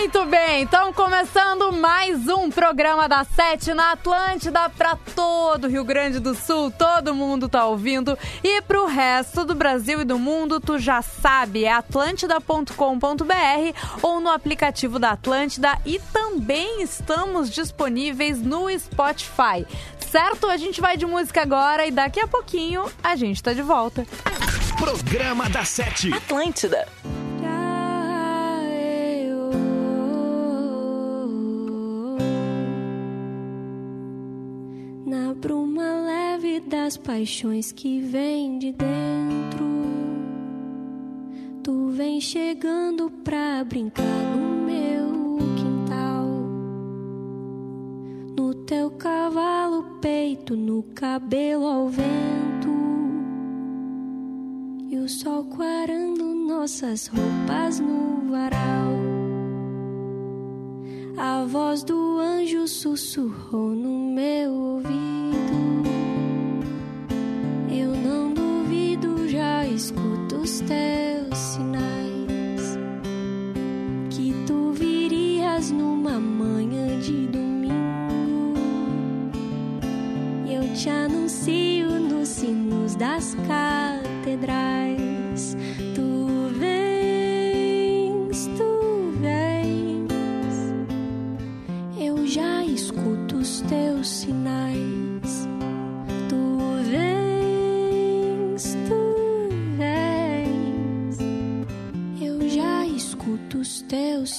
Muito bem, então começando mais um programa da Sete na Atlântida para todo o Rio Grande do Sul, todo mundo tá ouvindo e pro resto do Brasil e do mundo, tu já sabe, é atlântida.com.br ou no aplicativo da Atlântida e também estamos disponíveis no Spotify. Certo? A gente vai de música agora e daqui a pouquinho a gente tá de volta. Programa da Sete. Atlântida. Bruma leve das paixões que vem de dentro, tu vem chegando pra brincar no meu quintal. No teu cavalo peito, no cabelo ao vento, e o sol quarando nossas roupas no varal. A voz do anjo sussurrou no meu ouvido. Eu não duvido, já escuto os teus sinais. Que tu virias numa manhã de domingo. Eu te anuncio nos sinos das catedrais.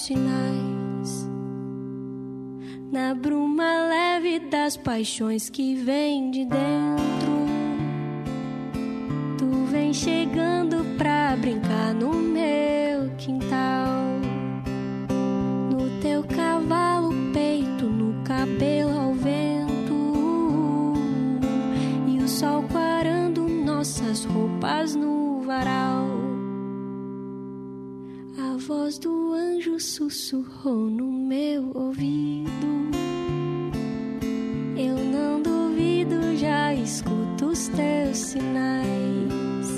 Sinais. Na bruma leve das paixões que vem de dentro. Tu vem chegando sussurrou no meu ouvido. Eu não duvido, já escuto os teus sinais.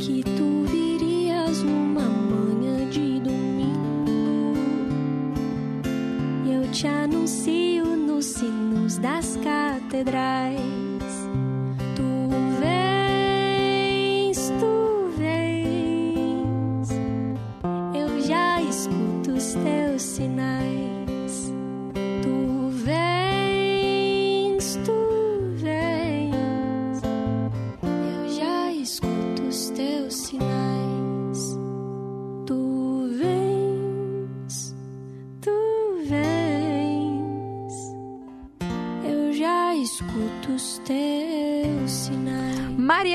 Que tu virias numa manhã de domingo. Eu te anuncio nos sinos das catedrais.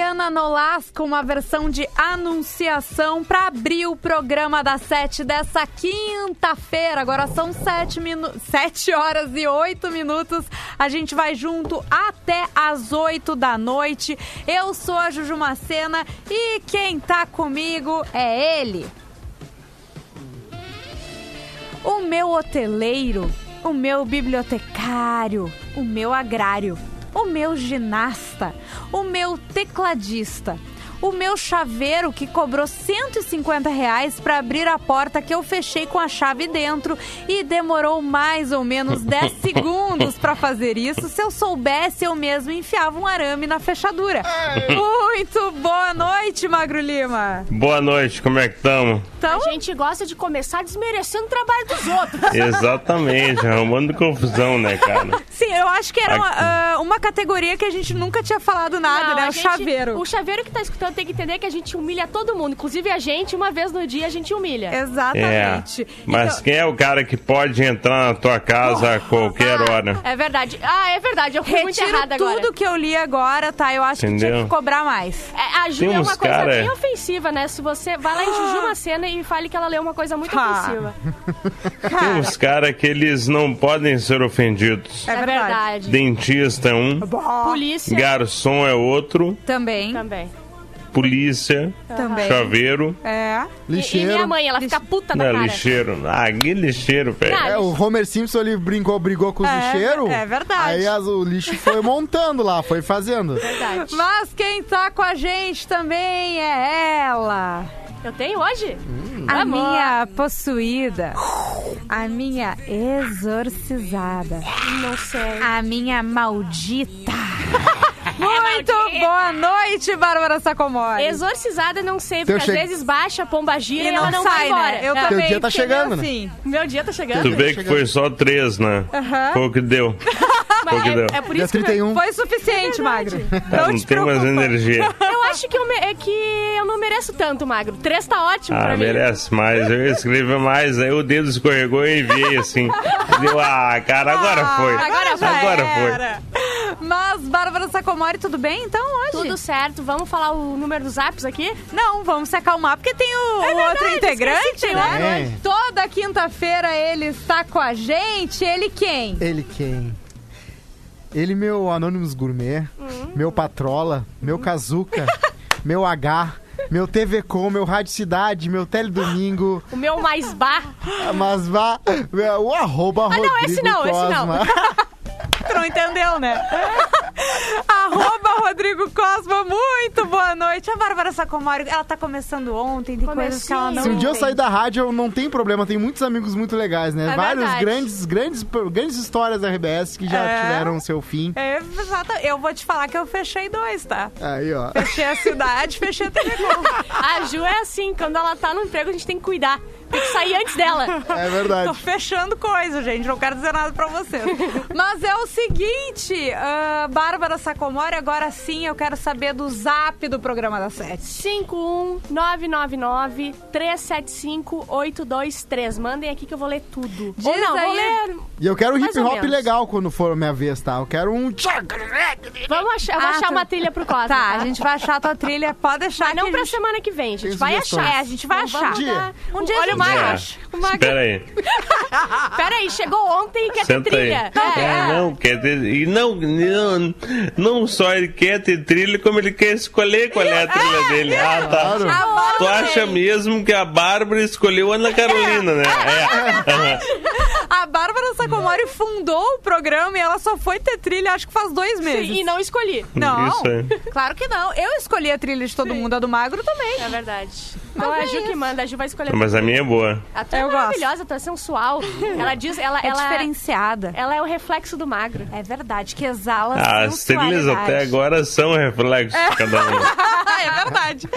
Mariana Nolasco, uma versão de anunciação para abrir o programa da Sete dessa quinta-feira. Agora são sete, minu... sete horas e oito minutos. A gente vai junto até as oito da noite. Eu sou a Juju Macena e quem tá comigo é ele. O meu hoteleiro, o meu bibliotecário, o meu agrário, o meu ginasta, o meu tecladista, o meu chaveiro que cobrou 150 reais para abrir a porta que eu fechei com a chave dentro e demorou mais ou menos 10 segundos para fazer isso. Se eu soubesse, eu mesmo enfiava um arame na fechadura. Muito boa noite, Magro Lima. Boa noite, como é que estamos? Então, A gente gosta de começar desmerecendo o trabalho dos outros. Exatamente, arrumando confusão, né, cara? sim, eu acho que era uma, ah, uma categoria que a gente nunca tinha falado nada, Não, né? O gente- chaveiro. O chaveiro que tá escutando tem que entender que a gente humilha todo mundo. Inclusive a gente, uma vez no dia, a gente humilha. É, Exatamente. mas Então- quem é o cara que pode entrar na tua casa a qualquer hora? É verdade. Ah, é verdade. Eu fui muito Retiro errada tudo agora. que eu li agora, tá? Eu acho que tinha Entendeu? que cobrar mais. É, a Ju Tem é uns uma coisa cara- bem ofensiva, né? Se você vai lá em Juju Macena e fale que ela leu uma coisa muito Ah. ofensiva. Tem uns caras que eles não podem ser ofendidos. é verdade. Dentista é um, Polícia garçom é outro, Também. também. Polícia, Também. chaveiro, É. E, e Lixeiro. minha mãe, ela fica puta da né, cara. lixeiro. Ah, que lixeiro, velho. É, o Homer Simpson ele brincou, brigou com os É, lixeiros. é verdade. Aí as- o lixo foi montando lá, foi fazendo. Verdade. Mas quem tá com a gente também é ela. Eu tenho hoje? A Amor. minha possuída. A minha exorcizada. Não sei. A minha maldita. Muito maldita. boa noite, Bárbara Sacomori. Exorcizada, não sei, Teu porque às che- vezes baixa, a pomba gira e, E ela não sai, vai embora. né? Eu É. também. dia tá chegando, né? assim. Meu dia tá chegando. Tu vê que foi só três, né? Aham. Foi o que deu. Foi o que deu. é, é por Dia isso que 31. Foi suficiente, Magro. Ah, Não não te tem mais preocupa. energia. eu acho que eu, me- é que eu não mereço tanto, Magro. Três tá ótimo Ah, pra mim. merece mais. Eu escrevi mais, aí o dedo escorregou e enviei assim. Deu, ah, cara, agora foi. agora já Agora foi. Mas, Bárbara Sacomori, tudo bem então hoje? Tudo certo. Vamos falar o número dos apps aqui? Não, vamos se acalmar, porque tem o, o outro verdade, integrante, esqueci, tem né? outro hoje. Toda quinta-feira ele está com a gente. Ele quem? Ele quem? Ele, meu Anonymous Gourmet, meu Patrola, meu Kazuca, meu H, meu TV Com, meu Rádio Cidade, meu Teledomingo, O meu mais bar. mas vá, o arroba Ah, não, Rodrigo esse não, esse não. Cosma. Tu não entendeu, né? Arroba Rodrigo Cosma, muito boa noite. A Bárbara Sacomori, ela tá começando ontem, tem coisas que ela não Se um dia eu sair da rádio, não tem problema, tem muitos amigos muito legais, né? É Vários verdade. grandes, grandes, grandes histórias da RBS que já É. tiveram seu fim. É, exato. Eu vou te falar que eu fechei dois, tá? Aí, ó. Fechei a cidade, fechei a TV. A Ju é assim, quando ela tá no emprego, a gente tem que cuidar. Tem que sair antes dela. É Tô verdade. fechando coisa, gente. Não quero dizer nada pra vocês. Mas é o seguinte, ah, Bárbara Sacomori, agora sim eu quero saber do zap do programa da Sete. 51999-375-823. Mandem aqui que eu vou ler tudo. Diz Ou não, aí. vou ler... E eu quero hip hop legal quando for minha vez, tá? Eu quero um. Vamos achar, eu vou Ah, achar tá. uma trilha pro Cosmo. Tá, a gente vai achar a tua trilha, pode deixar Mas não pra gente... semana que vem, gente. Vai achar. É, a gente vai Não achar. vamos Dia. Um dia a Olha acha. O. Espera aí. Pera aí, chegou ontem e quer Senta ter aí. trilha. É, É. não, quer ter. E não, não, não só ele quer ter trilha, como ele quer escolher qual é a trilha dele. Ah, tá. Claro. Tu acha mesmo que a Bárbara escolheu a Ana Carolina, né? É. A Bárbara Sacomori fundou o programa e ela só foi ter trilha, acho que faz dois meses. Sim, e não escolhi. Não, Isso aí. claro que não. Eu escolhi a trilha de todo mundo, a do Magro também. É verdade. Então Mas é é a Ju que isso. manda, a Ju vai escolher. Mas a minha é boa. A tua é maravilhosa, a tua é sensual. Ela diz, ela, É ela, diferenciada. ela é o reflexo do magro. É verdade, que exala As trilhas até agora são reflexos de cada um. é verdade.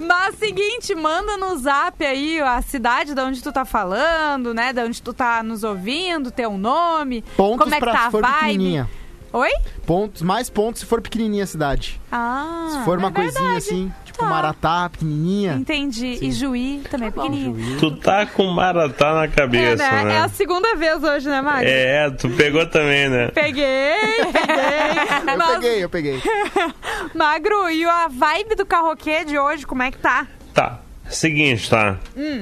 Mas seguinte, manda no zap aí a cidade de onde tu tá falando, né? De onde tu tá nos ouvindo, teu nome. Pontos como é que pra tá se a vibe. pequenininha. Oi? Pontos, mais pontos se for pequenininha a cidade. Ah, Se for uma é coisinha verdade. assim, Tá. Maratá, pequenininha. Entendi. E Juí também é pequenininho. Tu tá com maratá na É, cabeça, né? É a né? segunda vez hoje, né, Magro? É, tu pegou também, né? Peguei, peguei. Eu Mas, peguei, eu peguei. Magro, e a vibe do carroquê de hoje, como é que tá? Tá. Seguinte, tá?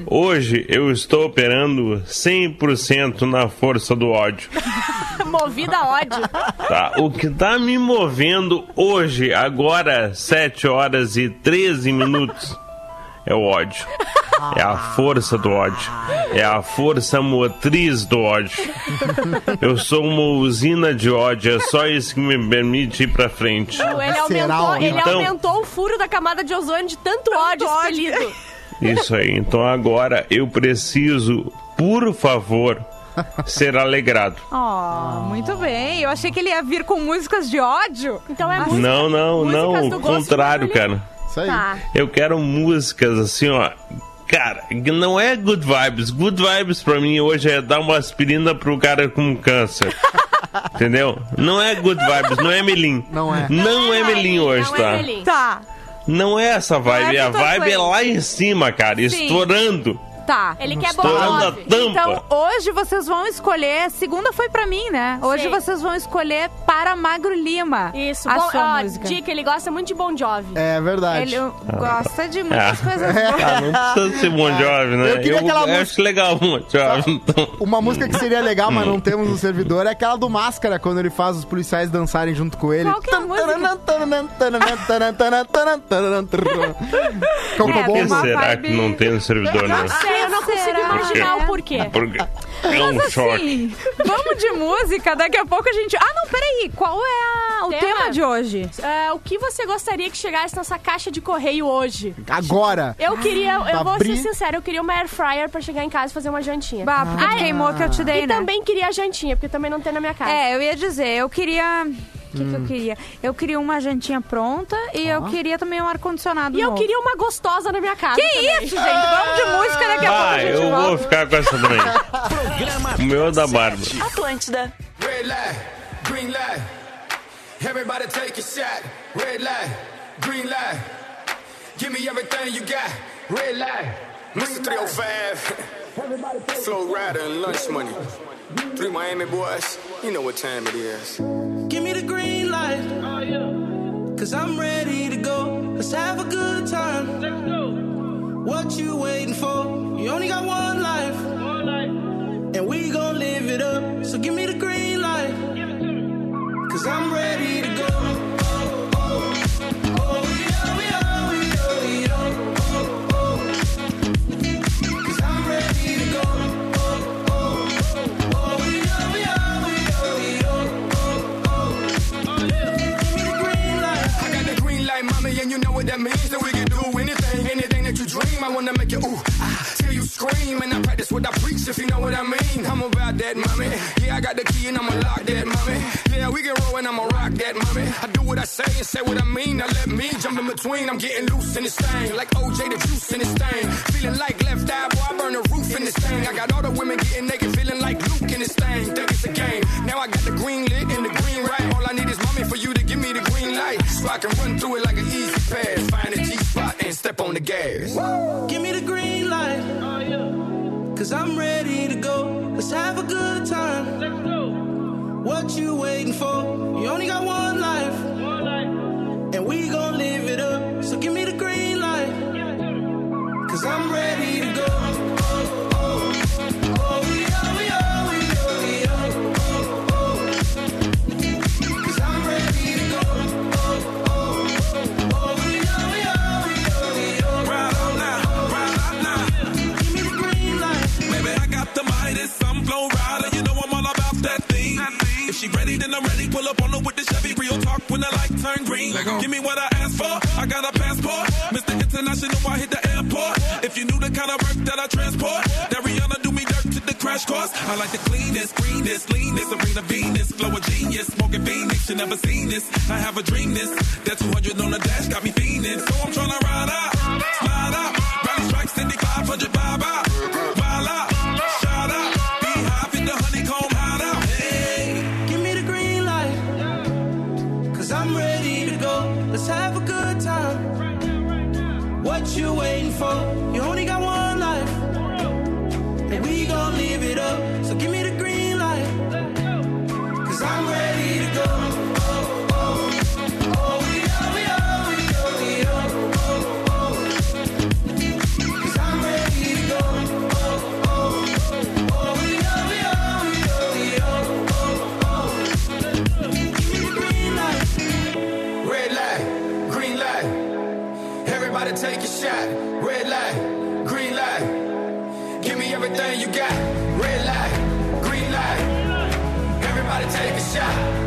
Hoje eu estou operando 100% na força do ódio. Movida a ódio. Tá? O que tá me movendo hoje, agora, 7 horas e 13 minutos, é o ódio. É a força do ódio. É a força motriz do ódio. Eu sou uma usina de ódio, é só isso que me permite ir pra frente. Ele aumentou, ele Então- aumentou o furo da camada de ozônio de tanto, ódio ódio. expelido. Isso aí. Então agora eu preciso, por favor, ser alegrado. Oh, muito bem. Eu achei que ele ia vir com músicas de ódio. Então é música. Não, não, não. O contrário, cara. Isso aí. Tá. Eu quero músicas assim, ó. Cara, não é good vibes. Good vibes pra mim hoje é dar uma aspirina pro cara com câncer. Entendeu? Não é good vibes, não é melim. Não é. Não é melim hoje, não tá? É Melim. Tá. Não é essa vibe. Não é a vibe é Clay. lá em cima, cara, Sim. estourando. Tá. Ele quer tampa. Então, hoje vocês vão escolher. Segunda foi pra mim, né? Hoje Sim. vocês vão escolher para Magro Lima. Isso, a bom, sua ó, música. dica, ele gosta muito de Bon Jovi. É verdade. Ele gosta de muitas É. coisas boas. Ah, não precisa ser Bon Jovi, né? Eu queria aquela música- acho legal Bon Jovi. Então. Uma música que seria legal, Hum. mas não temos no servidor, é aquela do Máscara, quando ele faz os policiais dançarem junto com ele. Qual que é a música? Como É, Por bom? será que não tem no servidor, né? Não sei, eu não consigo Será? imaginar o porquê. Porque é um Mas choque. assim, vamos de música, daqui a pouco a gente. Ah, não, peraí. Qual é a- o Tema? tema de hoje? Ah, o que você gostaria que chegasse nessa caixa de correio hoje? Agora. Eu queria, eu vou abrir- ser sincera, eu queria uma air fryer pra chegar em casa e fazer uma jantinha. Bah, porque tu queimou que eu te dei, e né? também queria a jantinha, porque também não tem na minha casa. É, eu ia dizer, eu queria. O que, que Hum. eu queria? Eu queria uma jantinha pronta e eu queria também um ar-condicionado. E eu novo. queria uma gostosa na minha casa. Que também. isso, gente? Vamos de música daqui a pouco a Ah, gente eu volta. vou ficar com essa também. O meu é da Bárbara. Atlântida. Red light, green light. Everybody take a shot. Red light, green light. Give me everything you got. Red light. Mr. 305. Flow rider and lunch money. Three Miami boys. You know what time it is. Give me the green light. Cause I'm ready to go. Let's have a good time. What you waiting for? You only got one life. And we gon' live it up. So give me the green light. Cause I'm ready that means. That we can do anything, anything that you dream. I wanna make you ooh, ah, till you scream. And I practice what I preach, if you know what I mean. I'm about that, mommy. Yeah, I got the key and I'ma lock that, mommy. Yeah, we can roll and I'ma rock that, mommy. I do what I say and say what I mean. Now let me jump in between. I'm getting loose in this thing, like OJ the juice in this thing. Feeling like left eye, boy, I burn the roof in this thing. I got all the women getting naked, feeling like Luke in this thing. Think it's a game. Now I got the green lit and the green right. All I need is mommy for you to give me the green light, so I can run through it like an easy pass. Find a G spot and step on the gas. Give me the green light. Cause I'm ready to go. Let's have a good time. What you waiting for? You only got one life. And we gon' live it up. So give me the green light. Cause I'm ready to go. Oh, oh, oh, oh. Flow rider. You know I'm all about that thing. If she ready, then I'm ready. Pull up on her with the Chevy. Real talk when the light turn green. Give me what I asked for. I got a passport. Mr. International, I hit the airport. If you knew the kind of work that I transport, that Rihanna do me dirt to the crash course. I like the cleanest, greenest, leanest, Serena Venus, flow of genius, smoking Phoenix. You never seen this. I have a dream this. That 200 on the dash got me fiending. So I'm tryna ride out, for? You only got one life. And we gon' live it up. So give me the green light. Cause I'm ready to go. Everybody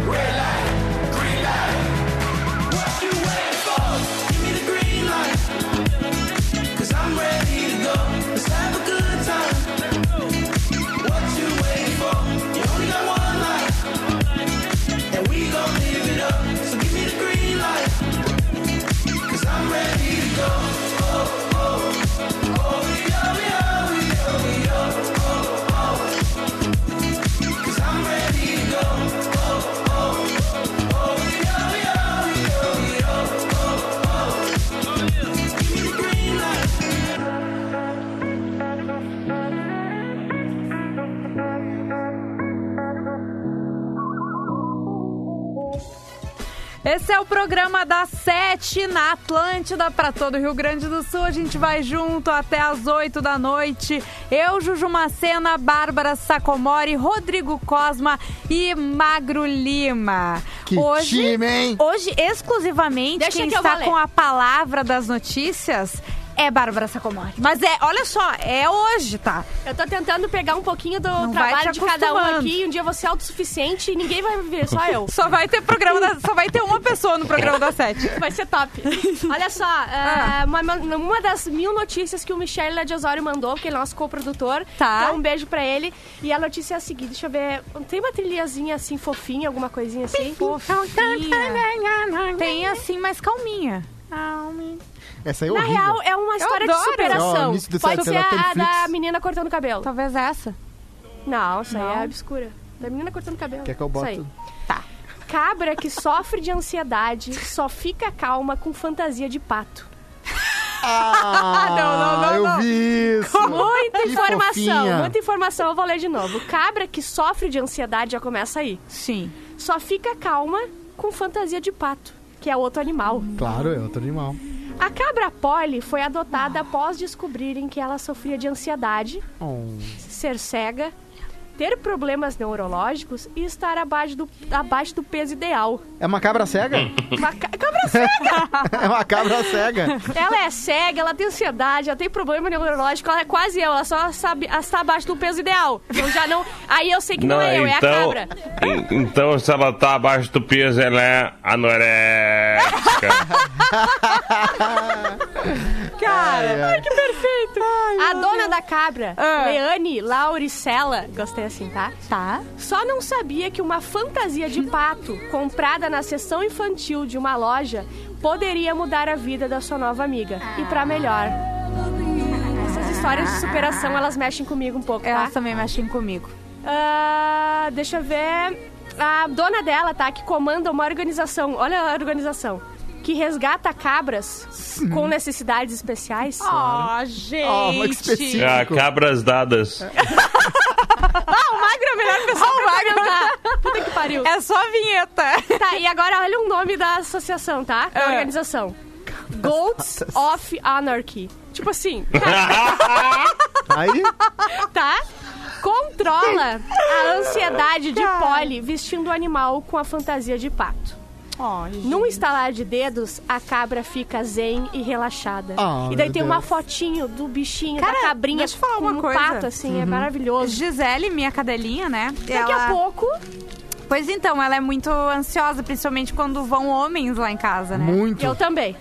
Esse é o programa da Sete na Atlântida para todo o Rio Grande do Sul. A gente vai junto até as 8 da noite. Eu, Juju Macena, Bárbara Sacomori, Rodrigo Cosma e Magro Lima. Que time, hein? Hoje, exclusivamente, Deixa quem que eu está com a palavra das notícias é Bárbara Sacomori. Mas é, olha só, é hoje, tá? Eu tô tentando pegar um pouquinho do Não trabalho de cada um aqui. Um dia eu vou ser autossuficiente e ninguém vai me ver, só eu. Só vai ter programa da, só vai ter uma pessoa no programa da Sete. Vai ser top. Olha só, Ah. é, uma, uma das mil notícias que o Michele de Osório mandou, que ele é nosso co-produtor. Tá. Então, um beijo pra ele. E a notícia é a seguinte, deixa eu ver. Tem uma trilhazinha assim, fofinha, alguma coisinha assim? Tem assim, mais calminha. Essa aí é Na horrível. real, é uma história de adoro. Superação. Pode ser da a Netflix. da menina cortando o cabelo. Talvez essa. Não, isso aí é obscura. Da menina cortando o cabelo. Quer que eu Isso bote? aí. Tá. Cabra que sofre de ansiedade só fica calma com fantasia de pato. Ah, não, não, não, eu não. vi isso. Muita Que informação, fofinha. muita informação. Eu vou ler de novo. Cabra que sofre de ansiedade já começa aí. Sim. Só fica calma com fantasia de pato, que é outro animal. Claro, é outro animal. A cabra Polly foi adotada após descobrirem que ela sofria de ansiedade, Oh. ser cega, ter problemas neurológicos e estar abaixo do, abaixo do peso ideal. É uma cabra cega? Uma ca- cabra cega! é uma cabra cega. Ela é cega, ela tem ansiedade, ela tem problema neurológico, ela é quase eu, ela só sabe, ela está abaixo do peso ideal. Eu já não. Aí eu sei que não, é eu, é a então, cabra. en- então, se ela tá abaixo do peso, ela é anorética. Cara, Ai, que perfeito! a dona da cabra, Ah. Leane Lauricella, gostei assim, tá? tá. Só não sabia que uma fantasia de pato comprada na seção infantil de uma loja poderia mudar a vida da sua nova amiga. E pra melhor. Essas histórias de superação, elas mexem comigo um pouco, tá? Elas também mexem comigo. Ah, deixa eu ver. A dona dela, tá? Que comanda uma organização. Olha a organização. Que resgata cabras com necessidades especiais. Ó, gente. Ó, mas que específico. É, cabras dadas. Ah, o Magro é a melhor pessoa pra perguntar. Puta que pariu. É só a vinheta. Tá, e agora olha o nome da associação, tá? Da É. organização. Goats of Anarchy. Tipo assim, Aí, tá? Controla a ansiedade de Polly vestindo o animal com a fantasia de pato. Ó, Num estalar de dedos, a cabra fica zen e relaxada. Ah, e daí tem uma Deus. fotinho do bichinho, Cara, da cabrinha deixa eu falar com uma um coisa. pato, assim, é maravilhoso. Gisele, minha cadelinha, né? Daqui ela... a pouco, Pois então, ela é muito ansiosa, principalmente quando vão homens lá em casa, né? muito. eu também.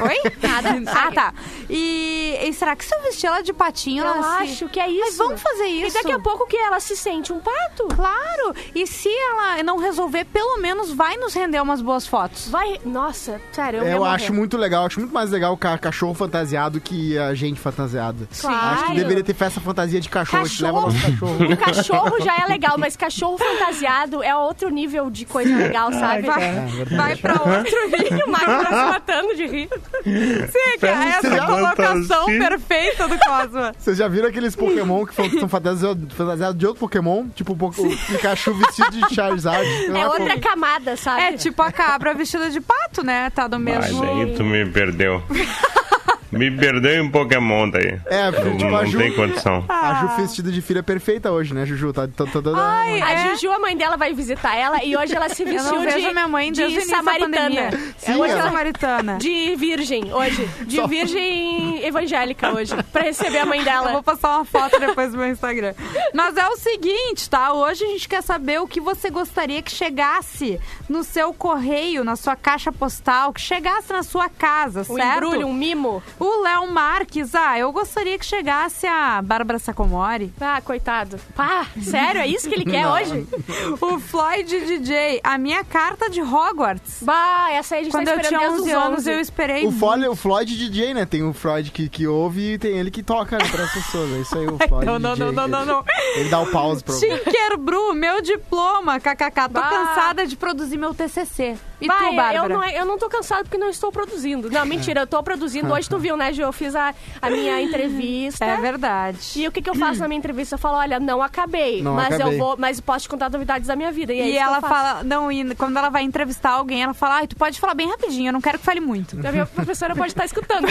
Oi? Nada. ah, tá. E, e será que se eu vestir ela de patinho, Eu ela se- acho que é isso. Mas vamos fazer isso. E daqui a pouco que ela se sente um pato, Claro! E se ela não resolver, pelo menos vai nos render umas boas fotos. vai... Nossa, sério, eu, Eu, ia morrer. acho muito legal, acho muito mais legal o ca- cachorro fantasiado que a gente fantasiada. Claro. Acho que deveria ter festa fantasia de cachorro. A gente leva Cachorro, nosso cachorro. o cachorro já é legal, mas cachorro fantasiado é outro nível de coisa legal, sabe? Vai, É verdade. vai pra outro nível. O Marco tá se matando de rir. Sim, cara, essa é a colocação fantasia. perfeita do Cosma. Vocês já viram aqueles Pokémon que são- fantasiados fantasiados de outro Pokémon? Tipo o, Pikachu vestido de Charizard. É outra camada, sabe? É tipo a cabra vestida de pato, né? Tá do Mas mesmo. aí tu me perdeu. Me perdeu em Pokémon daí. É, porque, Não, tipo, a não Ju, tem condição. a Ju vestida de filha perfeita hoje, né, Juju? Tá, tá, tá. Ai, A é. Juju, a mãe dela, vai visitar ela e hoje ela se Eu vestiu não vejo de, minha mãe de samaritana. pandemia. Sim, É hoje ela- samaritana. De virgem, hoje. De Só- virgem evangélica hoje. Pra receber a mãe Eu vou dela. postar uma foto depois no meu Instagram. Mas é o seguinte, tá? Hoje a gente quer saber o que você gostaria que chegasse no seu correio, na sua caixa postal, que chegasse na sua casa, Um certo? embrulho, um mimo. O Léo Marques, ah, eu gostaria que chegasse a Bárbara Sacomori. Ah, coitado. Pá, sério? É isso que ele quer Não. hoje? O Floyd DJ, a minha carta de Hogwarts. Bah, essa aí a gente Quando tá eu esperando tinha desde 11 os anos, 11. eu esperei. O, Floyd, o Floyd DJ, né? Tem o Floyd que, que ouve e tem ele que toca né, pras pessoas. É isso aí, o Floyd Não, não, DJ. não, não, não, não. Ele dá o pause pra Tinker Bru, meu diploma, kkk. Tô Bah. cansada de produzir meu TCC. E Vai, tu, eu, Bárbara? não, eu não tô cansada porque não estou produzindo. Não, mentira, eu tô produzindo. Hoje tu viu, né, Ju? Eu fiz a, a minha entrevista. É verdade. E o que, que eu faço na minha entrevista? Eu falo, olha, não acabei, Não mas acabei. eu vou, mas posso te contar novidades da minha vida. E, é E isso que eu ela faço. fala, não, e quando ela vai entrevistar alguém, ela fala, ai, tu pode falar bem rapidinho, eu não quero que fale muito. A minha professora pode estar escutando.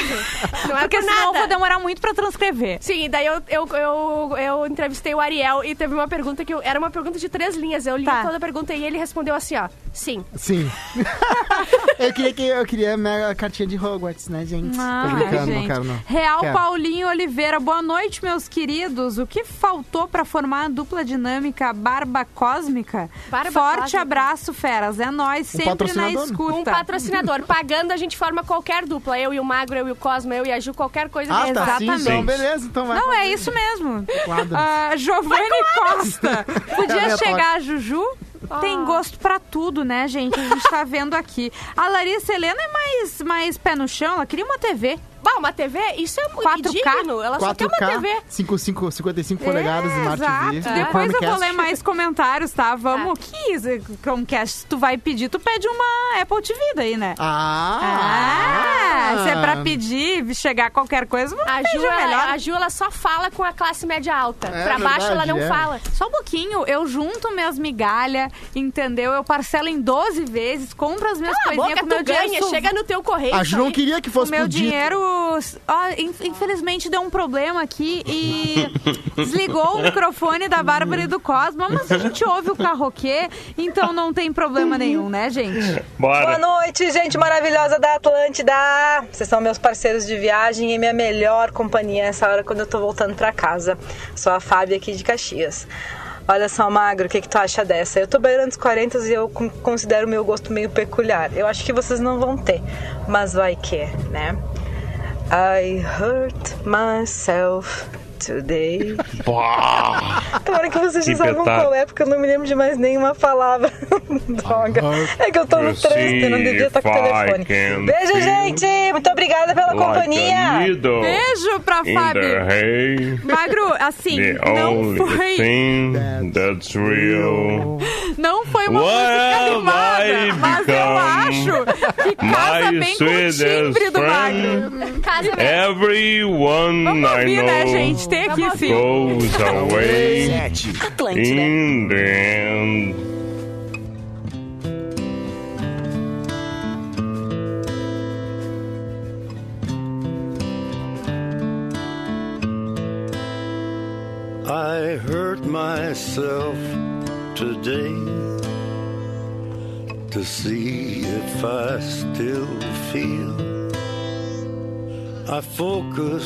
Não é Porque por senão eu nada. vou demorar muito pra transcrever. Sim, e daí eu, eu, eu, eu entrevistei o Ariel e teve uma pergunta que eu, era uma pergunta de três linhas. Eu li Tá. toda a pergunta e ele respondeu assim, ó. Sim. Sim. Eu queria que eu queria minha cartinha de Hogwarts, né, gente? Ai, Tô brincando, gente. não quero não. Real Quero. Paulinho Oliveira, boa noite, meus queridos. O que faltou pra formar a dupla dinâmica Barba Cósmica? Barba Forte Cósmica. abraço, feras. É nós, sempre na patrocinador? escuta. Um patrocinador. Pagando, a gente forma qualquer dupla. Eu e o Magro, eu e o Cosmo, eu e a Ju, qualquer coisa. Ah, que tá faça. sim, então Exatamente. beleza, então vai. Não, é isso mesmo. Ah, Giovanni Costa. Podia chegar a Juju? Tem gosto pra tudo, né, gente? A gente tá vendo aqui. A Larissa Helena é mais, mais pé no chão, ela queria uma TV. Bah, uma TV, isso é 4K? digno. Ela só quer uma 4K, TV. 55, 55 polegadas, Smart Exato. TV. Depois eu vou ler mais comentários, tá? Vamos. Que isso, Chromecast, se tu vai pedir, tu pede uma Apple TV daí, né? Ah! Ah, se é pra pedir, chegar qualquer coisa, vamos A Ju, pedir melhor. ela, a Ju, ela só fala com a classe média alta. É pra baixo, ela verdade, não é. fala. Só um pouquinho, eu junto minhas migalhas, entendeu? Eu parcelo em 12 vezes, compro as minhas Cala a coisinhas boca, com meu ganha, dinheiro. chega no teu correio. A Ju não queria que O fosse meu pro dito. dinheiro, ó, infelizmente deu um problema aqui e desligou o microfone da Bárbara e do Cosmo, mas a gente ouve o carroquê, então não tem problema nenhum, né, gente? Bora. Boa noite, gente maravilhosa da Atlântida. Vocês são meus parceiros de viagem e minha melhor companhia nessa hora quando eu tô voltando pra casa. Sou a Fábia aqui de Caxias. Olha só, Magro, o que, que tu acha dessa? Eu tô beirando os 40 e eu con- considero o meu gosto meio peculiar. Eu acho que vocês não vão ter, mas vai que, né? I hurt myself today. Tomara que vocês já saibam qual é, porque eu não me lembro de mais nenhuma palavra. Droga. É que eu tô no trânsito e não devia estar com o telefone. Beijo, gente! Muito obrigada pela Like companhia! Beijo pra Fábio. Magro, assim, The não only foi, thing that's real. não foi uma What música animada, mas eu acho que casa bem com o timbre do. Magro. Casa mesmo. Everyone Vamos I ouvir, né, gente? Know Tem aqui Vamos sim. goes away Sete. in the end. I hurt myself today to see if I still feel. I focus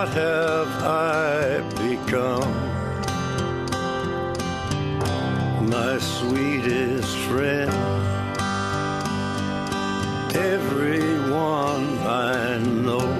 What have I become? My sweetest friend. Everyone I know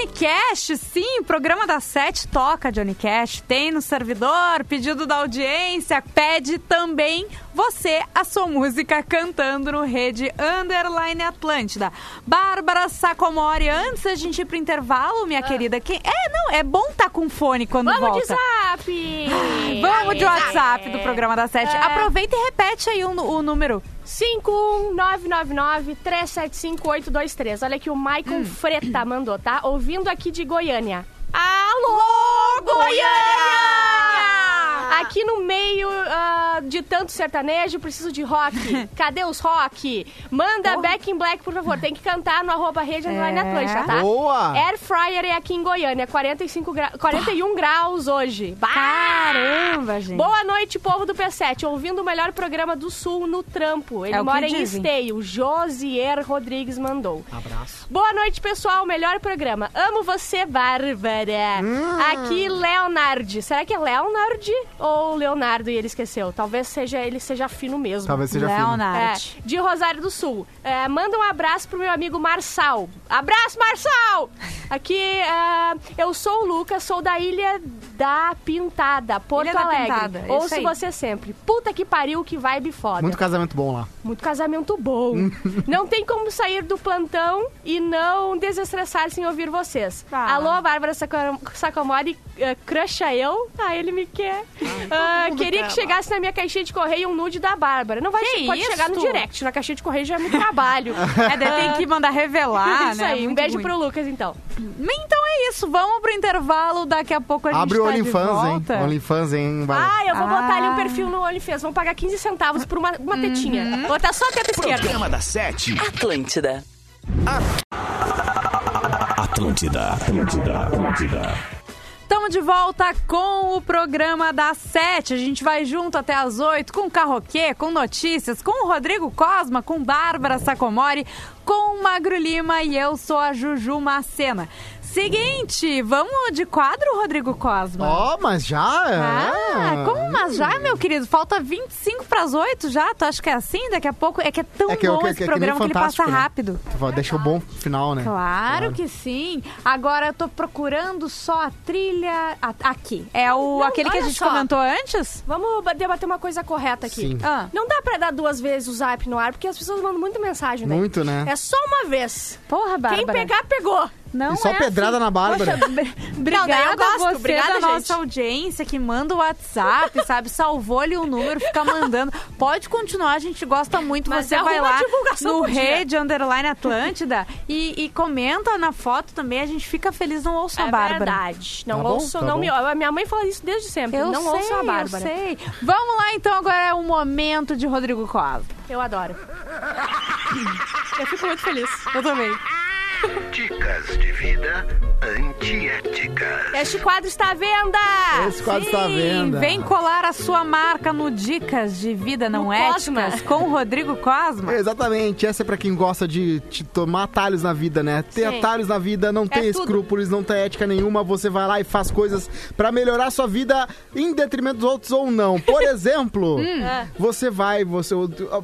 Johnny Cash, sim, o programa da Sete toca Johnny Cash. Tem no servidor, pedido da audiência, pede também você a sua música cantando no Rede Underline Atlântida. Bárbara Sacomori, antes da gente ir pro intervalo, minha querida, quem... é, não, é bom tá com fone quando Vamos volta. de zap! Vamos de WhatsApp do programa da Sete. É. Aproveita e repete aí o, o número. 51999-375-823. Olha aqui, o Maicon Hum. Freta mandou, tá? Ouvindo aqui de Goiânia. Alô, Goiânia! Aqui no meio ah, de tanto sertanejo, preciso de rock. Cadê os rock? Manda Back in Black, por favor. Tem que cantar no arroba rede É. Atlântica, tá? Boa! Air Fryer é aqui em Goiânia, 45 gra... 41 graus hoje. Bah! Caramba, gente. Boa noite, povo do P7. Ouvindo o melhor programa do Sul no trampo. Ele É o que mora em dizem. Esteio. Josier Rodrigues mandou. Abraço. Boa noite, pessoal. Melhor programa. Amo você, Bárbara. Hum. Aqui, Leonard. Será que é Leonard ou Leonardo e ele esqueceu? Talvez seja ele seja fino mesmo. Talvez seja fino. Leonard. É, de Rosário do Sul. É, manda um abraço pro meu amigo Marçal. Abraço, Marçal! Aqui, é, eu sou o Lucas, sou da Ilha da Pintada, Porto Ilha da Alegre. Pintada, isso Ouço aí. você sempre. Puta que pariu, que vibe foda. Muito casamento bom lá. Muito casamento bom. não tem como sair do plantão e não desestressar sem ouvir vocês. Ah. Alô, Bárbara Saco- Sacomori, uh, crusha eu? Ah, ele me quer. Ah, queria que chegasse na minha caixinha de correio um nude da Bárbara. Não vai Que pode isso? chegar no direct. Na caixinha de correio já é muito trabalho. É, daí tem que mandar revelar, isso né? aí, um Muito beijo ruim. pro Lucas, então. Então é isso, vamos pro intervalo, daqui a pouco a gente Abre o tá de OnlyFans, hein? OnlyFans, hein? Vai. Ah, eu vou botar ali um Ah. perfil no OnlyFans. Vamos pagar 15 centavos por uma, uma tetinha. Uhum. Botar só a teta esquerda. Programa da Sete. Atlântida. Atlântida. Atlântida. Atlântida. Estamos de volta com o programa das sete. A gente vai junto até as oito com Carroquê, com notícias, com o Rodrigo Cosma, com Bárbara Sacomori, com o Magro Lima e eu sou a Juju Macena. Seguinte, vamos de quadro, Rodrigo Cosma? Ó, mas já? Ah, é. como mas já, meu querido? Falta 25 para as 8 já? Tu acha que é assim? Daqui a pouco. É que é tão É que, é bom que- esse que nem programa que ele passa né? rápido. Deixa o bom final, né? Claro que sim. Agora eu tô procurando só a trilha. aqui. É o Não, aquele que a gente só. comentou antes? Vamos ba- debater uma coisa correta aqui. Sim. Ah. Não dá pra dar duas vezes o zap no ar, porque as pessoas mandam muita mensagem, né? Muito, né? É só uma vez. Porra, Bárbara. Quem pegar, pegou. Não E só é pedrada assim. na Bárbara. Poxa, obrigada daí eu gosto, a você obrigada, da gente. nossa audiência que manda o WhatsApp, sabe? Salvou ali o número, fica mandando. Pode continuar, a gente gosta muito. Mas você arruma vai lá a no. Rede Underline Atlântida e, e comenta na foto também. A gente fica feliz, não ouça a É Bárbara. verdade. Não Tá ouço, tá não bom. me. A minha mãe fala isso desde sempre. Eu não sei, ouço a Bárbara. eu sei. Vamos lá, então, agora é o momento de Rodrigo Cosma. Eu adoro. Eu fico muito feliz. Eu também. Dicas de vida antiéticas. Este quadro está à venda! Esse quadro está à Sim, venda. Vem colar a sua marca no Dicas de Vida Não No Éticas Cosma. com o Rodrigo Cosma. Exatamente, essa é pra quem gosta de, te tomar atalhos na vida, né? Ter Sim. atalhos na vida, não tem É tudo. escrúpulos, não tem ética nenhuma, você vai lá e faz coisas pra melhorar a sua vida em detrimento dos outros ou não. Por exemplo, Hum. É. você vai, você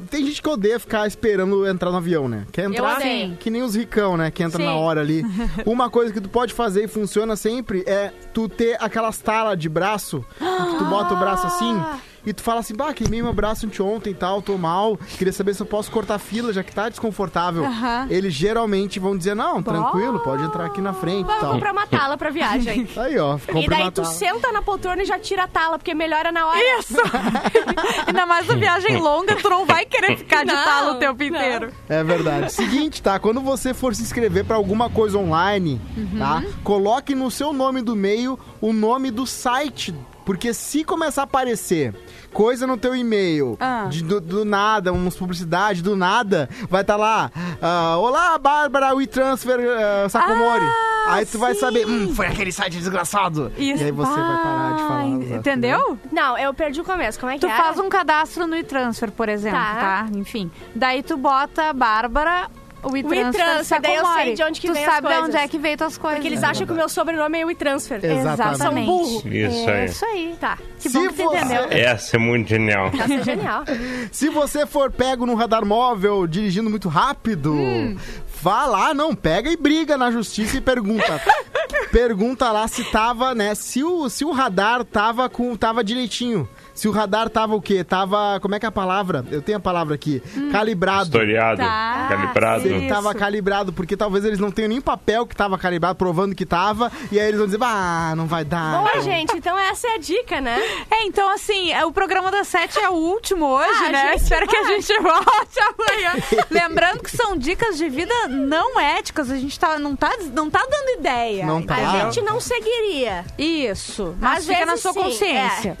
tem gente que odeia ficar esperando entrar no avião, né? Quer entrar que nem os ricão, né? Que entra Sim. na hora ali. Uma coisa que tu pode fazer e funciona sempre é tu ter aquelas talas de braço, que tu bota o braço assim. E tu fala assim, bah, queimei meu braço anteontem e tal, tô mal. Queria saber se eu posso cortar fila, já que tá desconfortável. Eles geralmente vão dizer, não, tranquilo, pode entrar aqui na frente e Vou tal. comprar uma tala pra viagem. Aí, ó, compra E daí uma tu tala. senta na poltrona e já tira a tala, porque melhora na hora. Isso! Ainda mais uma viagem longa, tu não vai querer ficar de Não, talo o tempo não. inteiro. É verdade. Seguinte, tá? Quando você for se inscrever pra alguma coisa online, Uhum. tá? Coloque no seu nome do meio o nome do site. Porque se começar a aparecer coisa no teu e-mail, Ah. de- do, do nada, umas publicidades do nada, vai estar lá, ah, olá, Bárbara, WeTransfer uh, Sacomori. aí tu vai saber, hum, foi aquele site desgraçado. Isso. E aí você vai parar de falar. Exato. Entendeu? Não, eu perdi o começo. Como é que Tu era? faz um cadastro no e-transfer, por exemplo, Tá. tá? Enfim. Daí tu bota Bárbara, o e-transfer, e-transfer, daí eu sei de onde que tu vem as sabe de onde é que veio tuas coisas. Porque eles acham que o meu sobrenome é o e-transfer. Exatamente. São burro. Isso é aí. isso aí. Tá. Que Se bom que você- entendeu. Essa é muito genial. Essa é genial. Se você for pego no radar móvel dirigindo muito rápido, Hum. vá lá, não, pega e briga na justiça e pergunta. pergunta lá se tava, né, se o, se o radar tava com tava direitinho. Se o radar tava o quê? Tava, como é que é a palavra? Eu tenho a palavra aqui. Calibrado. Historiado, Tá. calibrado. Se ele Isso. tava calibrado, porque talvez eles não tenham nem papel que tava calibrado, provando que tava, e aí eles vão dizer, ah, não vai dar. Boa, então." gente. Então essa é a dica, né? É, então assim, é, o programa das sete é o último hoje, Ah, né? gente, Espero que a vai. gente volte amanhã. Lembrando que são dicas de vida não éticas, a gente tá, não, tá, não tá dando ideia. Não tá. A gente não seguiria. Isso, mas Às fica na sua sim, é.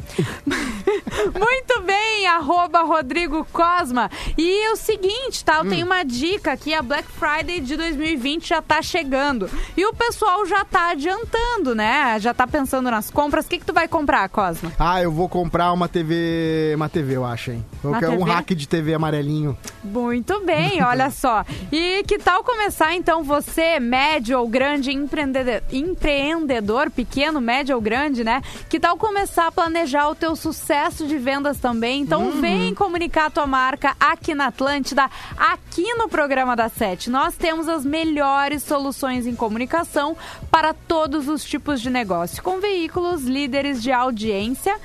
Muito bem, arroba Rodrigo Cosma. E o seguinte, tá? Eu Hum. tenho uma dica aqui, a Black Friday de 2020 já tá chegando. E o pessoal já tá adiantando, né? Já tá pensando nas compras. O que, que tu vai comprar, Cosma? Ah, eu vou comprar uma TV, uma TV, eu acho, hein. Eu Uma quero um TV? hack de TV amarelinho. Muito bem, olha só. E que tal começar então você, médio ou grande empreendedor, empreendedor, pequeno, médio ou grande, né? Que tal começar a planejar o teu sucesso de vendas também? Então vem comunicar a tua marca aqui na Atlântida, aqui no programa da Sete. Nós temos as melhores soluções em comunicação para todos os tipos de negócio, com veículos líderes de audiência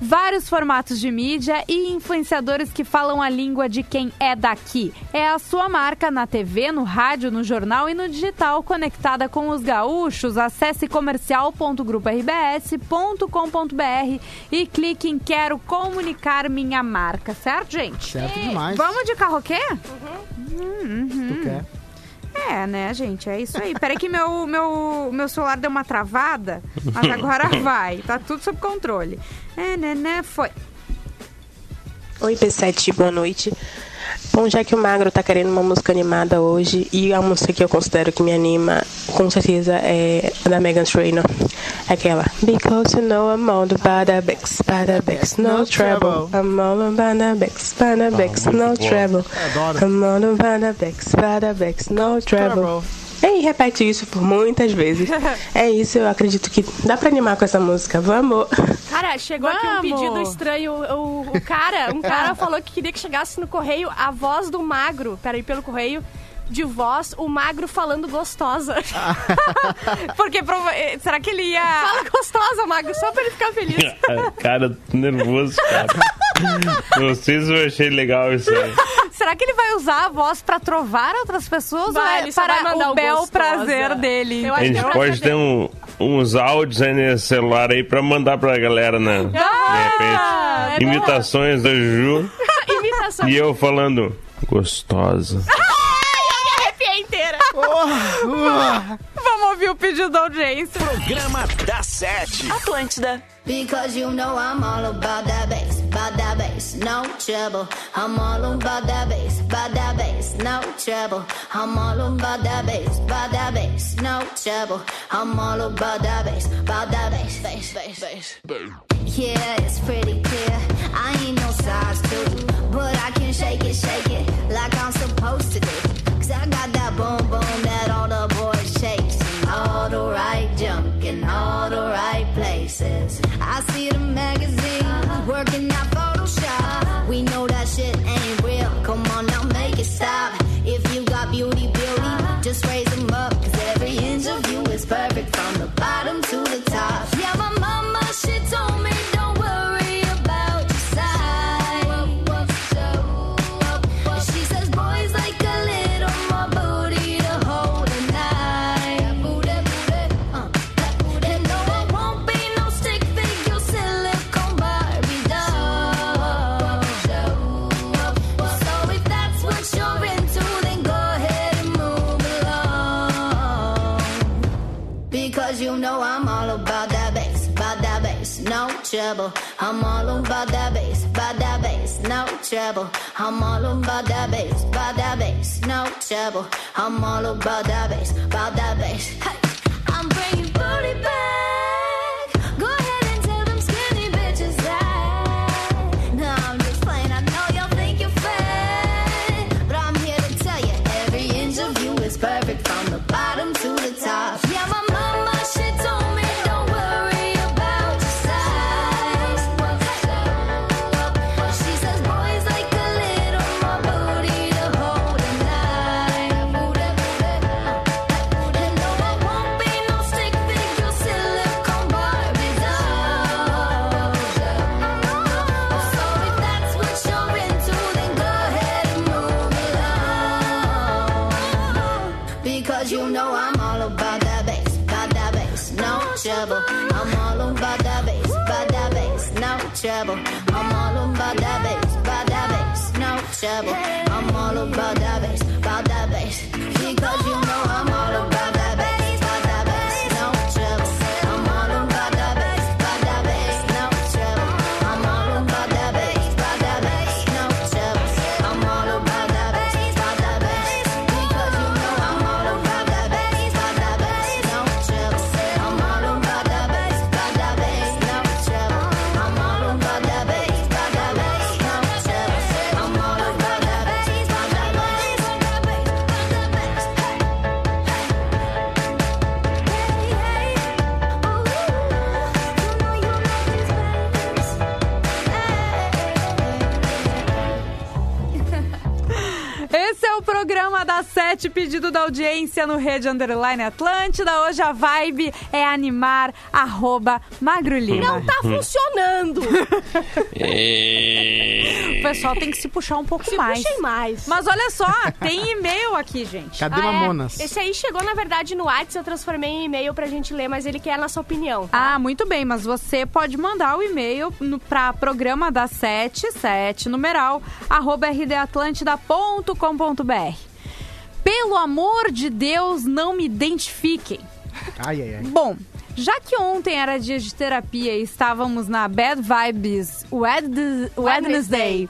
vários formatos de mídia e influenciadores que falam a língua de quem é daqui. É a sua marca na TV, no rádio, no jornal e no digital conectada com os gaúchos. Acesse comercial.gruporbs.com.br e clique em Quero comunicar minha marca, certo, gente? Certo demais. Vamos de carroquê? Tu quer? É, né, gente? É isso aí. Peraí que meu, meu, meu celular deu uma travada, mas agora vai. Tá tudo sob controle. É, né, né? Foi. Oi, P7, boa noite. Bom, já que o Magro tá querendo uma música animada hoje, e a música que eu considero que me anima, com certeza, é a da Megan Trainor. Aquela. Because you know I'm all about the the Bex, no trouble. I'm all about the the Bex, muito no trouble. I'm all about the the Bex, no trouble. E repete isso por muitas vezes. É isso, eu acredito que dá pra animar com essa música. Vamos! Cara, chegou aqui um Vamos. pedido estranho. O, o cara, um cara falou que queria que chegasse no correio a voz do magro. Peraí, pelo correio. De voz, o magro falando gostosa. Porque prova- eh, será que ele ia. Fala gostosa, magro, só pra ele ficar feliz. cara, tô nervoso, cara. Não sei se eu achei legal isso aí. Será que ele vai usar a voz pra trovar outras pessoas Vai, ou é ele só vai para mandar o o bel gostosa. prazer dele? Eu A gente é pode ter um- uns áudios aí nesse celular aí pra mandar pra galera, né? De Ah, repente. Imitações da Ju Imitação. e eu falando gostosa. Ai, eu me arrepiei Vamos ouvir o pedido da audiência. Programa da Sete. Atlântida. Because you know I'm all about that bass, about that bass, no trouble. I'm all about that bass, about that bass, no trouble. I'm all about that bass, about that bass, no trouble. I'm all about that bass, about that bass, bass, bass, bass. Yeah, it's pretty clear. I ain't no size two, but I can shake it, shake it like I'm supposed to do. I got that boom boom that all the boys. All the right junk in all the right places. I see the magazines working out Photoshop. We know trouble. I'm all about that bass, about that bass, no trouble. I'm all about that bass, about that bass, no trouble. I'm all about that bass, about that bass. Programa da Sete, pedido da audiência no Rede Underline Atlântida. Hoje a vibe é animar, arroba Magro Lima. Não tá funcionando. O pessoal tem que se puxar um pouco Se mais. puxem mais. Mas olha só, tem e-mail aqui, gente. Ah, é. Esse aí chegou, na verdade, no WhatsApp, eu transformei em e-mail pra gente ler, mas ele quer a nossa opinião. Ah, muito bem, mas você pode mandar o e-mail no, pra programa da 77, numeral, arroba rdatlântida.com.br. Pelo amor de Deus, não me identifiquem. Ai, ai, ai. Bom, já que ontem era dia de terapia e estávamos na Bad Vibes Wed- Wednesday,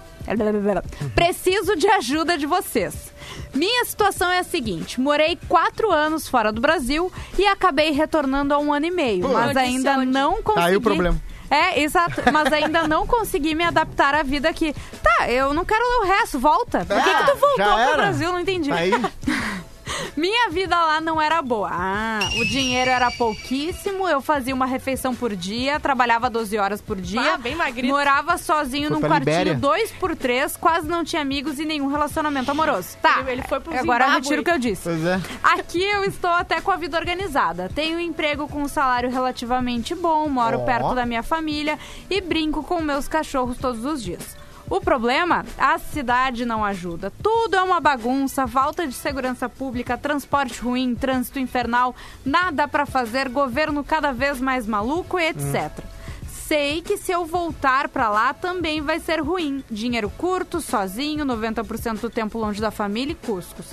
preciso de ajuda de vocês. Minha situação é a seguinte: morei quatro anos fora do Brasil e acabei retornando há um ano e meio, Pô. mas ainda não consegui. Tá aí o problema. É, exato, mas ainda não consegui me adaptar à vida aqui. Tá, eu não quero ler o resto, volta. Por que, Ah, que tu voltou já pro. Brasil? Não entendi. Tá aí. Minha vida lá não era boa. Ah, o dinheiro era pouquíssimo, eu fazia uma refeição por dia, trabalhava 12 horas por dia. Ah, bem magrito. Morava sozinho Foi num quartinho Libéria? 2 por 3 quase não tinha amigos e nenhum relacionamento amoroso. Tá, Ele- ele foi pro agora eu Zimbábue. retiro o que eu disse. Pois é. Aqui eu estou até com a vida organizada. Tenho um emprego com um salário relativamente bom, moro Ó. perto da minha família e brinco com meus cachorros todos os dias. O problema? A cidade não ajuda. Tudo é uma bagunça, falta de segurança pública, transporte ruim, trânsito infernal, nada pra fazer, governo cada vez mais maluco e etc. Sei que se eu voltar pra lá também vai ser ruim. Dinheiro curto, sozinho, 90% do tempo longe da família e cuscos.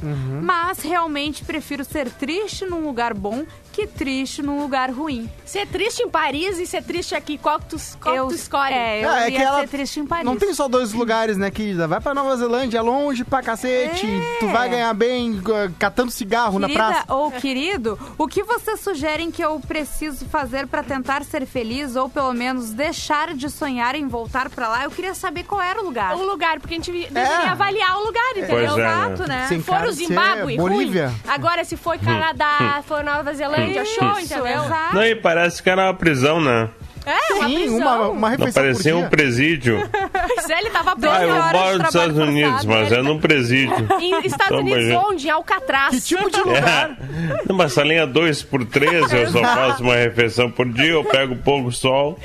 Mas realmente prefiro ser triste num lugar bom que triste num lugar ruim. Ser triste em Paris e ser triste aqui, qual que tu, qual que Eu- tu escolhe? é, eu Ah, ia ser triste em Paris. Não tem só dois lugares, né, querida? Vai pra Nova Zelândia, é longe pra cacete. É. Tu vai ganhar bem uh, catando cigarro na Querida praça. ou querido, o que vocês sugerem que eu preciso fazer pra tentar ser feliz ou pelo menos deixar de sonhar em voltar pra lá? Eu queria saber qual era o lugar. O lugar, porque a gente deveria avaliar o lugar, entendeu? É, né? Exato, né? Sem Se for o Zimbábue, Bolívia. ruim. Agora, se for Canadá, for Nova Zelândia, show, Isso, entendeu? exato. Não, e parece que era uma prisão, né? É, uma Sim, prisão. uma, uma Não refeição por parecia um presídio. Pois é, ele tava preso. Ah, eu moro nos Estados Unidos, forçado, mas é num presídio. Em Estados Então, Unidos, imagina. onde? Em Alcatraz. Que tipo de lugar? É. Não, mas essa linha 2 por 3 eu só faço uma refeição por dia, eu pego pouco sol.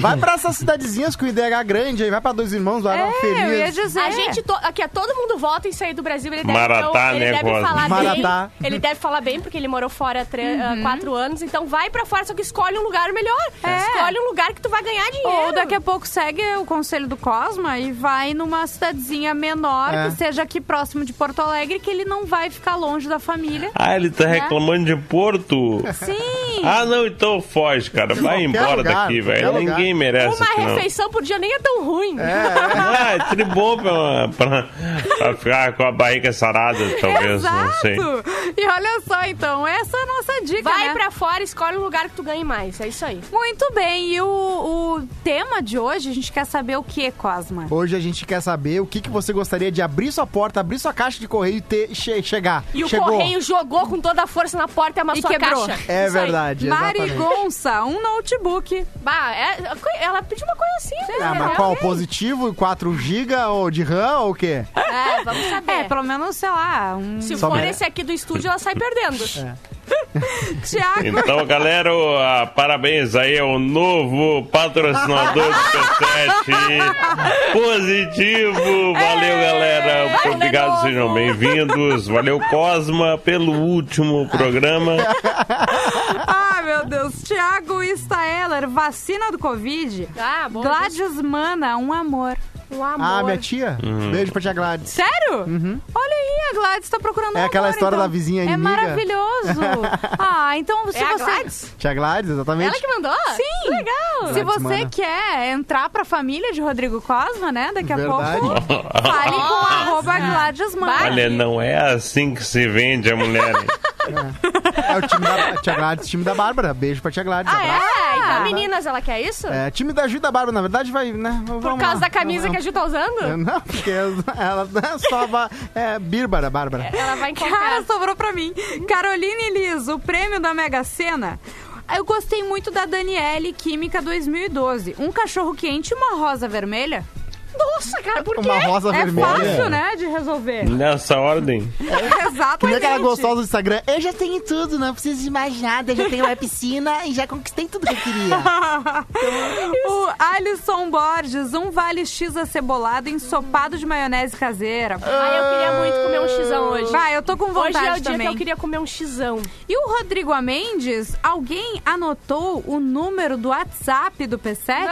Vai pra essas cidadezinhas com IDH grande aí, vai pra Dois Irmãos, vai lá feliz. É, eu ia dizer. A gente, to... aqui, todo mundo vota em sair do Brasil. Ele deve, Maratá, então, ele né, deve falar Maratá. bem. Ele deve falar bem, porque ele morou fora há tre- há Uhum. quatro anos. Então vai pra fora, só que escolhe um lugar melhor. É. Escolhe um lugar que tu vai ganhar dinheiro. Ou daqui a pouco segue o conselho do Cosma e vai numa cidadezinha menor, É. que seja aqui próximo de Porto Alegre, que ele não vai ficar longe da família. Ah, ele tá Né? reclamando de Porto? Sim! Ah, não, então foge, cara. Vai embora lugar, qualquer velho. Ninguém merece Uma aqui, não. refeição por dia nem é tão ruim. É tri bom pra, pra, pra ficar com a barriga sarada, talvez, não sei. Exato! E olha só, então, essa é a nossa dica, Vai né? pra fora, escolhe um lugar que tu ganhe mais. É isso aí. Muito bem, e o, o tema de hoje, a gente quer saber o que, Cosma? Hoje a gente quer saber o que, que você gostaria de abrir sua porta, abrir sua caixa de correio e ter, che- chegar. E o Chegou. correio jogou com toda a força na porta e amassou E quebrou. a caixa. É Isso aí. verdade, Mari exatamente. Gonça, um notebook. Bah, é- ela pediu uma coisa simples. Ah, né? mas qual? Positivo? 4 GB ou de RAM ou o quê? É, vamos saber. É, pelo menos, sei lá, um... Se Só for me- esse aqui do estúdio, ela sai perdendo. Tiago. Então, galera, parabéns aí ao novo patrocinador do P7. Positivo! Valeu, galera. Muito obrigado, sejam bem-vindos. Valeu, Cosma, pelo último programa. Ah, meu Deus. Tiago Staeller, vacina do Covid. Ah, bom. Gladys Mana, um amor. Amor. Ah, minha tia? Uhum. Beijo pra tia Gladys. Sério? Olha aí, a Gladys tá procurando É aquela amor, história então. da vizinha É inimiga. maravilhoso. ah, então se É a você... Gladys? Tia Gladys, exatamente. Ela que mandou? Sim. Que legal. Se Gladys você Mana. quer entrar pra família de Rodrigo Cosma, né? Daqui a Verdade. pouco, fale com arroba Gladys. Olha, não é assim que se vende a mulher. É o time da tia Gladys, time da Bárbara. Beijo pra tia Gladys. Ah, abraço. é? Então, meninas, ela quer isso? É, time da Ju e da Bárbara, na verdade, vai, né? Por causa da camisa que a Ju tá usando? Não, porque ela não é só é, Bírbara, Bárbara. Ela vai em Cara, sobrou pra mim. Caroline Liz, o prêmio da Mega Sena. Eu gostei muito da Daniele Química 2012. Um cachorro quente e uma rosa vermelha. Nossa, cara, por quê? Uma rosa É vermelha. fácil, né, de resolver. Nessa ordem. Exatamente. Que nem aquela gostosa do Instagram. Eu já tenho tudo, não preciso de mais nada. Já tenho uma piscina e já conquistei tudo que eu queria. o Alisson Borges, um vale X acebolado ensopado de maionese caseira. Ai, eu queria muito comer um xizão hoje. Vai, eu tô com vontade Hoje é o dia também. que eu queria comer um xizão. E o Rodrigo Amendes, alguém anotou o número do WhatsApp do P7?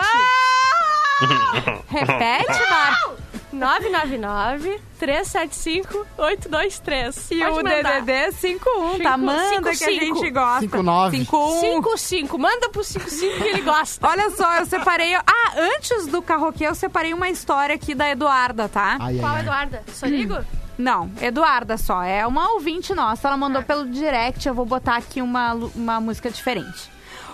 Repete, Mar. 999-375-823. E o DDD 51, tá? Manda cinco, que a cinco. gente gosta. 59. 51. 55. Manda pro 55 que ele gosta. Olha só, eu separei... Ah, antes do carroquê, eu separei uma história aqui da Eduarda, tá? Ai, Qual, ai, ai. Eduarda? Soligo? Não, Eduarda só. É uma ouvinte nossa. Ela mandou pelo direct. Eu vou botar aqui uma, uma música diferente.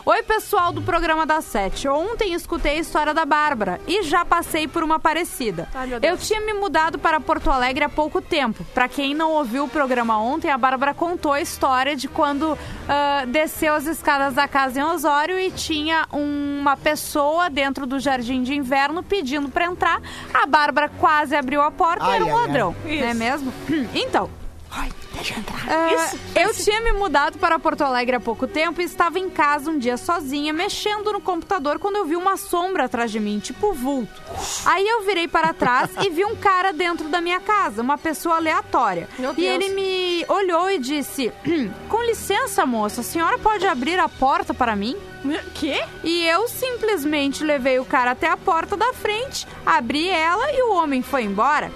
Oi, pessoal do programa da Sete. Ontem escutei a história da Bárbara e já passei por uma parecida. Ai. Eu tinha me mudado para Porto Alegre há pouco tempo. Para quem não ouviu o programa ontem, a Bárbara contou a história de quando ah, desceu as escadas da casa em Osório e tinha uma pessoa dentro do jardim de inverno pedindo para entrar. A Bárbara quase abriu a porta Ai, e era um ai, ai. ladrão. Não é mesmo? Então. Deixa eu entrar. Ah, Isso, eu tinha me mudado para Porto Alegre há pouco tempo e estava em casa um dia sozinha, mexendo no computador, quando eu vi uma sombra atrás de mim, tipo vulto. Aí eu virei para trás e vi um cara dentro da minha casa, uma pessoa aleatória. E ele me olhou e disse: "Hum, Com licença, moça, a senhora pode abrir a porta para mim? Quê? E eu simplesmente levei o cara até a porta da frente, abri ela e o homem foi embora.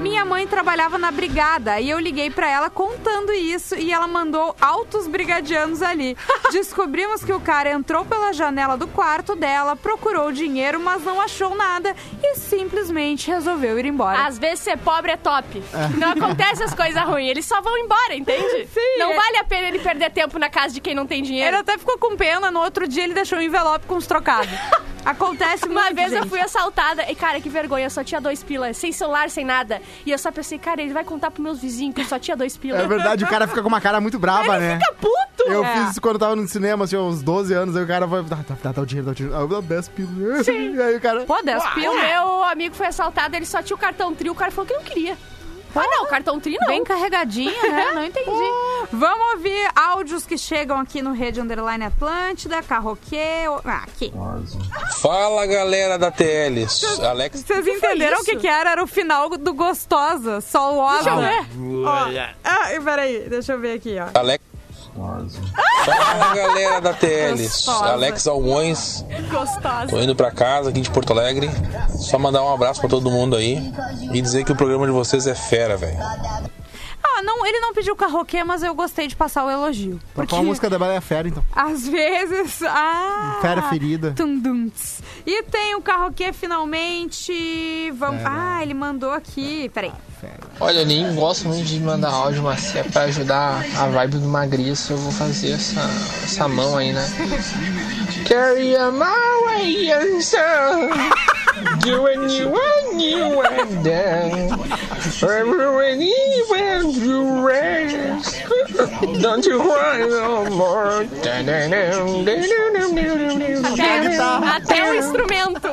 Minha mãe trabalhava na brigada e eu liguei pra ela contando isso e ela mandou altos brigadianos ali. Descobrimos que o cara entrou pela janela do quarto dela, procurou dinheiro, mas não achou nada e simplesmente resolveu ir embora. Às vezes ser pobre é top. Não acontece as coisas ruins. Eles só vão embora, entende? Sim, Não é- vale a pena ele perder tempo na casa de quem não tem Ele dinheiro. até ficou com pena, no outro dia ele deixou um envelope com os trocados. Acontece Uma muito, vez eu gente. fui assaltada e, cara, que vergonha, eu só tinha dois pilas, sem celular, sem nada. E eu só pensei, cara, ele vai contar pros meus vizinhos que eu só tinha dois pilas. É verdade, o cara fica com uma cara muito brava, né? Fica puto! Eu É. fiz isso quando eu tava no cinema, assim, uns 12 anos, aí o cara foi. Dá, dá, dá, dá o dinheiro, dá o dinheiro. Aí eu dou 10 pilas. E aí o cara. Pô, 10 O pila. meu amigo foi assaltado, ele só tinha o cartão tri, o cara falou que não queria. Ah, não, cartão tri não. Bem carregadinha, né? Não entendi. Vamos ouvir áudios que chegam aqui no Rede Underline Atlântida, Carroquê. Ah, aqui. Fala galera da TL, Alex. Vocês entenderam o que, que era? Era o final do Gostosa, só o Deixa eu Osa. ver. Ó, ah, peraí, deixa eu ver aqui, ó. Alex. Fala galera da TL, Gostosa. Alex Almões. Gostosa. Tô indo pra casa aqui de Porto Alegre. Só mandar um abraço pra todo mundo aí e dizer que o programa de vocês é fera, velho. Ah, não, ele não pediu carroquê, mas eu gostei de passar o elogio. Porque... a música da Bela Fera, então. Às vezes. Ah! Fera ferida. Tundunts. E tem o carroquê finalmente. Vamos. Fera. Ah, ele mandou aqui. Peraí. Olha, eu nem gosto muito de mandar áudio, mas se é pra ajudar a vibe do magriço, eu vou fazer essa, essa mão aí, né? Carry on my way, young son. You and you and you and down. Everywhere you rest. Don't you cry no more. Até o instrumento.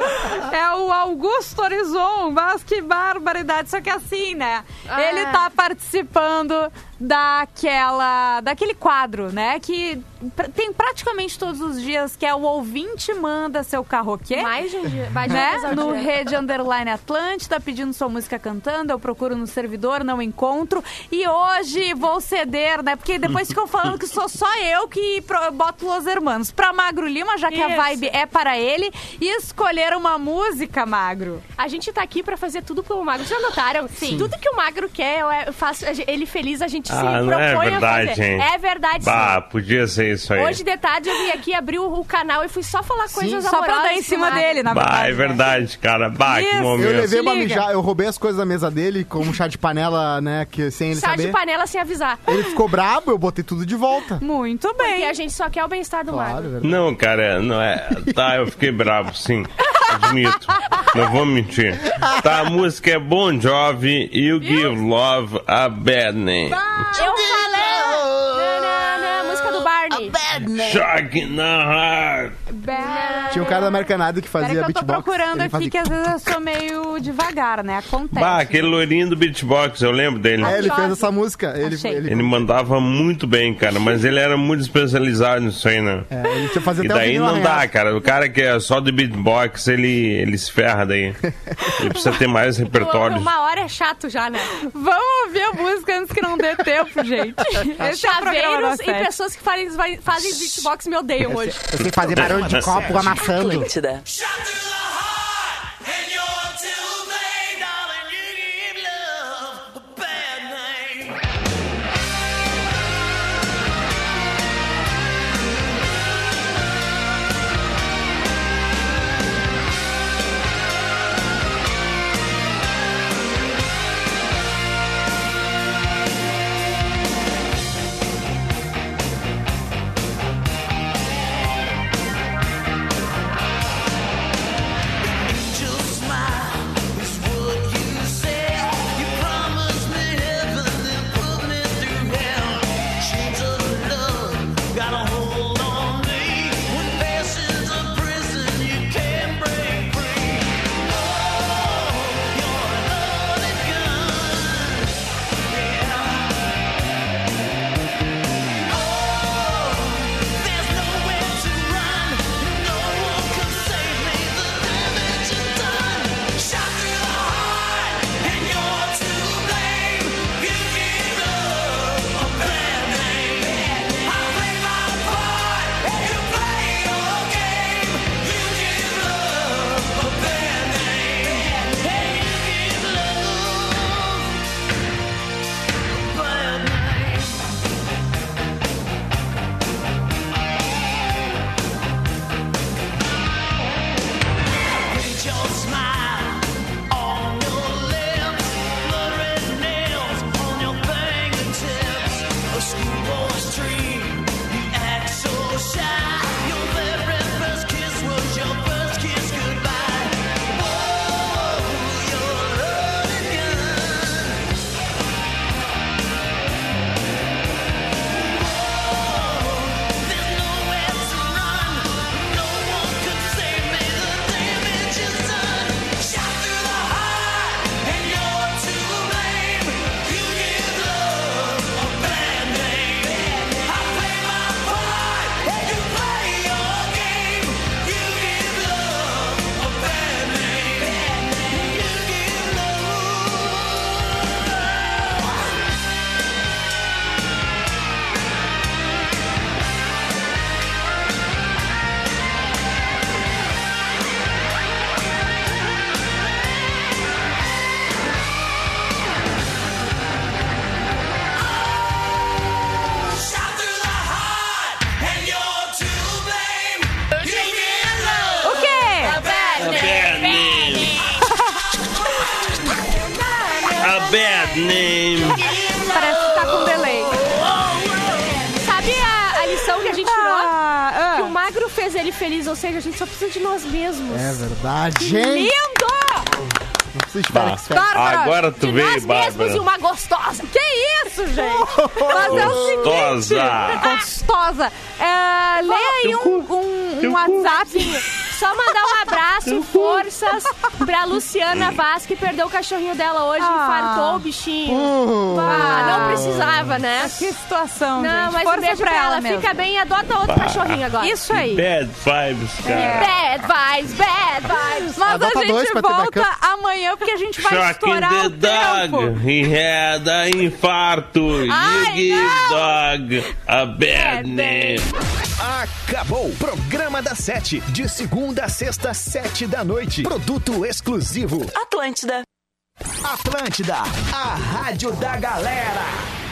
É o Augusto Horizon, mas que barbaridade. Só que assim, né? Ah. Ele tá participando daquela. daquele quadro, né? Que pr- tem praticamente todos os dias, que é o ouvinte manda seu carroquê. Mais de um dia. Mais de uma né? No dia. Rede Underline Atlântida, pedindo sua música cantando. Eu procuro no servidor, não encontro. E hoje vou ceder, né? Porque depois ficam falando que sou só eu que boto Los Hermanos. Pra Magro Lima, já que a Isso. vibe é para ele, e escolher uma música, Magro. A gente tá aqui pra fazer tudo pelo Magro. Vocês já notaram? Sim. Tudo que o Magro quer, eu eu faço ele feliz, a gente se Ah, não é propõe a verdade, fazer. hein? É verdade, Bah, sim. podia ser isso aí. Hoje de tarde eu vim aqui, abri o, canal e fui só falar coisas só pra amorosas dar em cima Magro. dele, na Bah, é verdade, cara. Bah, que Eu momento. levei uma mijada, eu roubei as coisas da mesa dele, como chá de panela, né, que sem ele Chá saber. de panela sem avisar. Ele ficou brabo, eu botei tudo de volta. Muito bem. Porque a gente só quer o bem-estar do Magro. Não, cara, não é. Tá, eu fiquei bravo, sim. Admito. Não vou mentir. Tá, a música é Bon Jovi, You Give Love a Bad Name. Eu falei! Na, na, na, música do Barney. Shock na heart. Tinha um cara da American Idol que fazia que eu tô beatbox. procurando aqui, fazia- que às vezes eu sou meio devagar, né? Acontece. Bah, aquele loirinho do beatbox, eu lembro dele. É, ele fez essa música. Ele, ele, Ele mandava muito bem, cara, mas ele era muito especializado nisso aí, né? É, ele tinha fazer E daí não dá, cara. O cara que é só do beatbox, ele, ele se ferra daí. Ele precisa ter mais repertório. Uma hora é chato já, né? Vamos ouvir a música antes que não dê tempo, gente. Esse é Chaveiros e pessoas que fazem, fazem beatbox me odeiam hoje. Eu sei fazer barulho de copo found them. to that. Feliz, ou seja, a gente só precisa de nós mesmos. É verdade, Que gente. lindo! Não precisa de Bah, Félix Félix. Bárbara, Agora tu de veio, nós mesmos Bárbara. e uma gostosa. Que isso, gente? Mas é o seguinte. Gostosa. Gostosa. É, leia aí um, um, um WhatsApp. Só mandar um abraço, forças pra Luciana Vaz, que perdeu o cachorrinho dela hoje, Ah. infartou o bichinho. Uh. Ah, não precisava, né? Que situação, Não, gente. mas Força um beijo pra pra ela ela. mesmo. Fica bem e adota outro cachorrinho agora. Isso aí. Bad vibes, cara. Bad vibes, bad vibes. Mas Adota a gente volta amanhã porque a gente vai Shocking estourar the o tempo. dog. He had a infarto. Ai, you give não. dog a bad Bad name. Acabou. Programa da Sete. De segunda a sexta, sete da noite. Produto exclusivo. Atlântida. Atlântida. A rádio da galera.